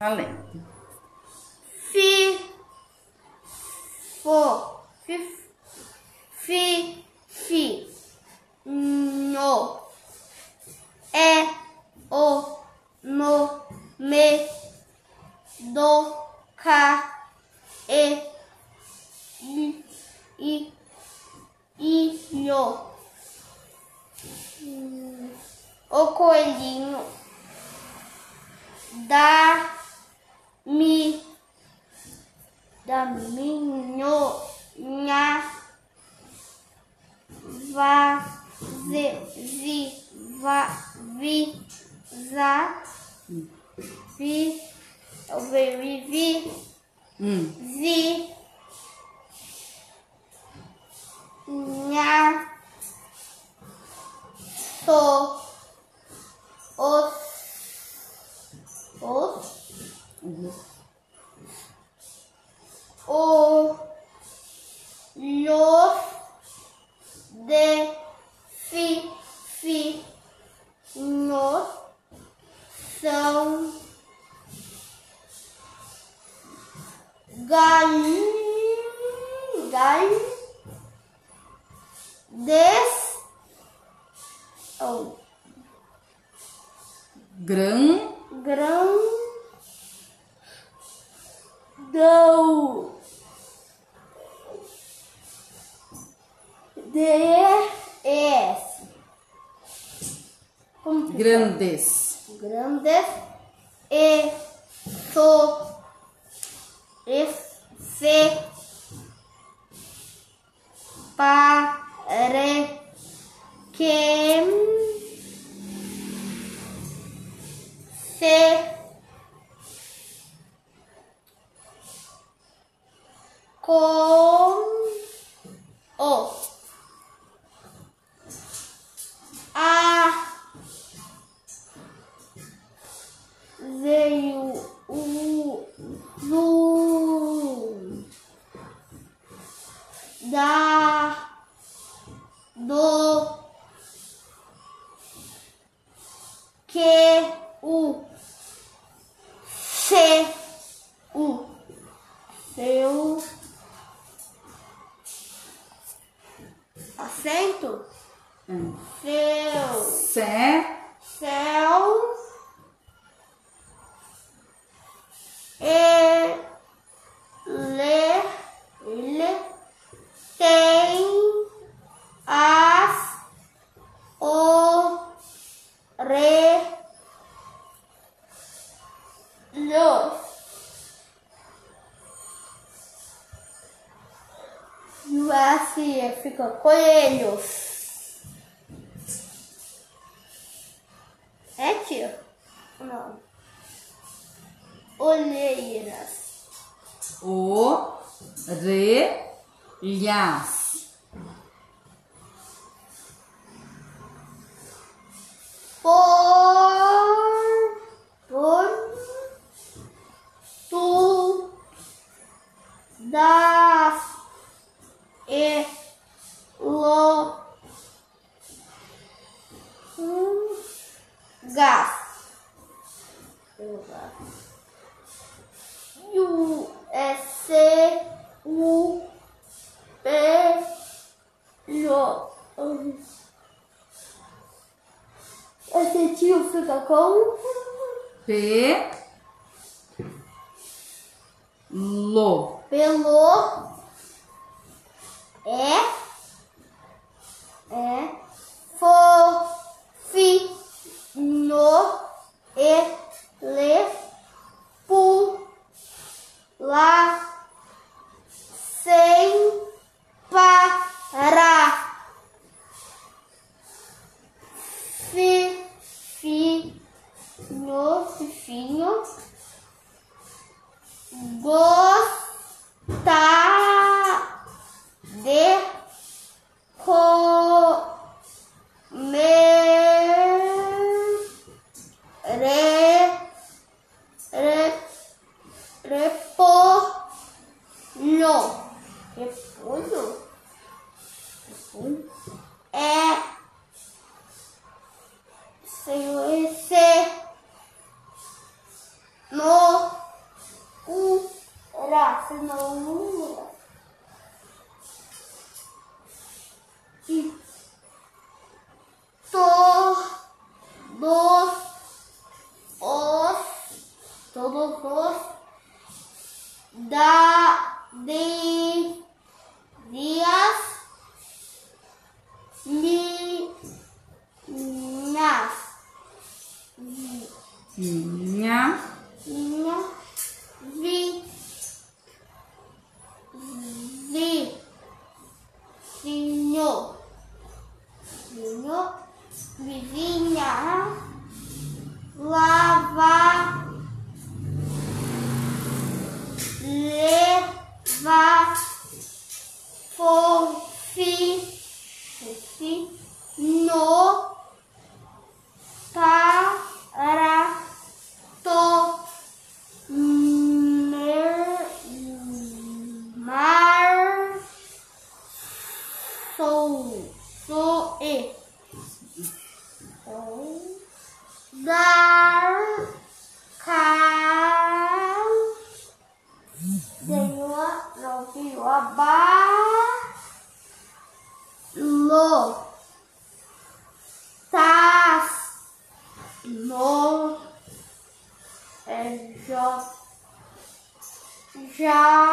Valendo. Fi, fo, fi, fi, fi, no, é, o, no, me, do, ca, e, i, i, i. Hum, O coelhinho da mi da minho nha va ze zi va vi za vi vi vi vi Hum. zi nha so os os Uhum. o los de fi fi nos são gal gal des oh, Grã. DS Como que Grandes. fala? grandes e so e se pare que da do que o se o seu acento Hum. seu Sé. céu e le, le tem as o re los e S fica coelhos É, tio? Não. Olheiras. O. Re. Lhas. E. Lo. hum, Gas. U. S. U. P. J. Esse tio fica com P. Lo. pelo é é fo fi no e repolho é senhor esse no não muda. E todos os todos os da de Minha. vi vi vinho vinho vizinha e. Sou dar cal Senhor não viu a lo tas no é já já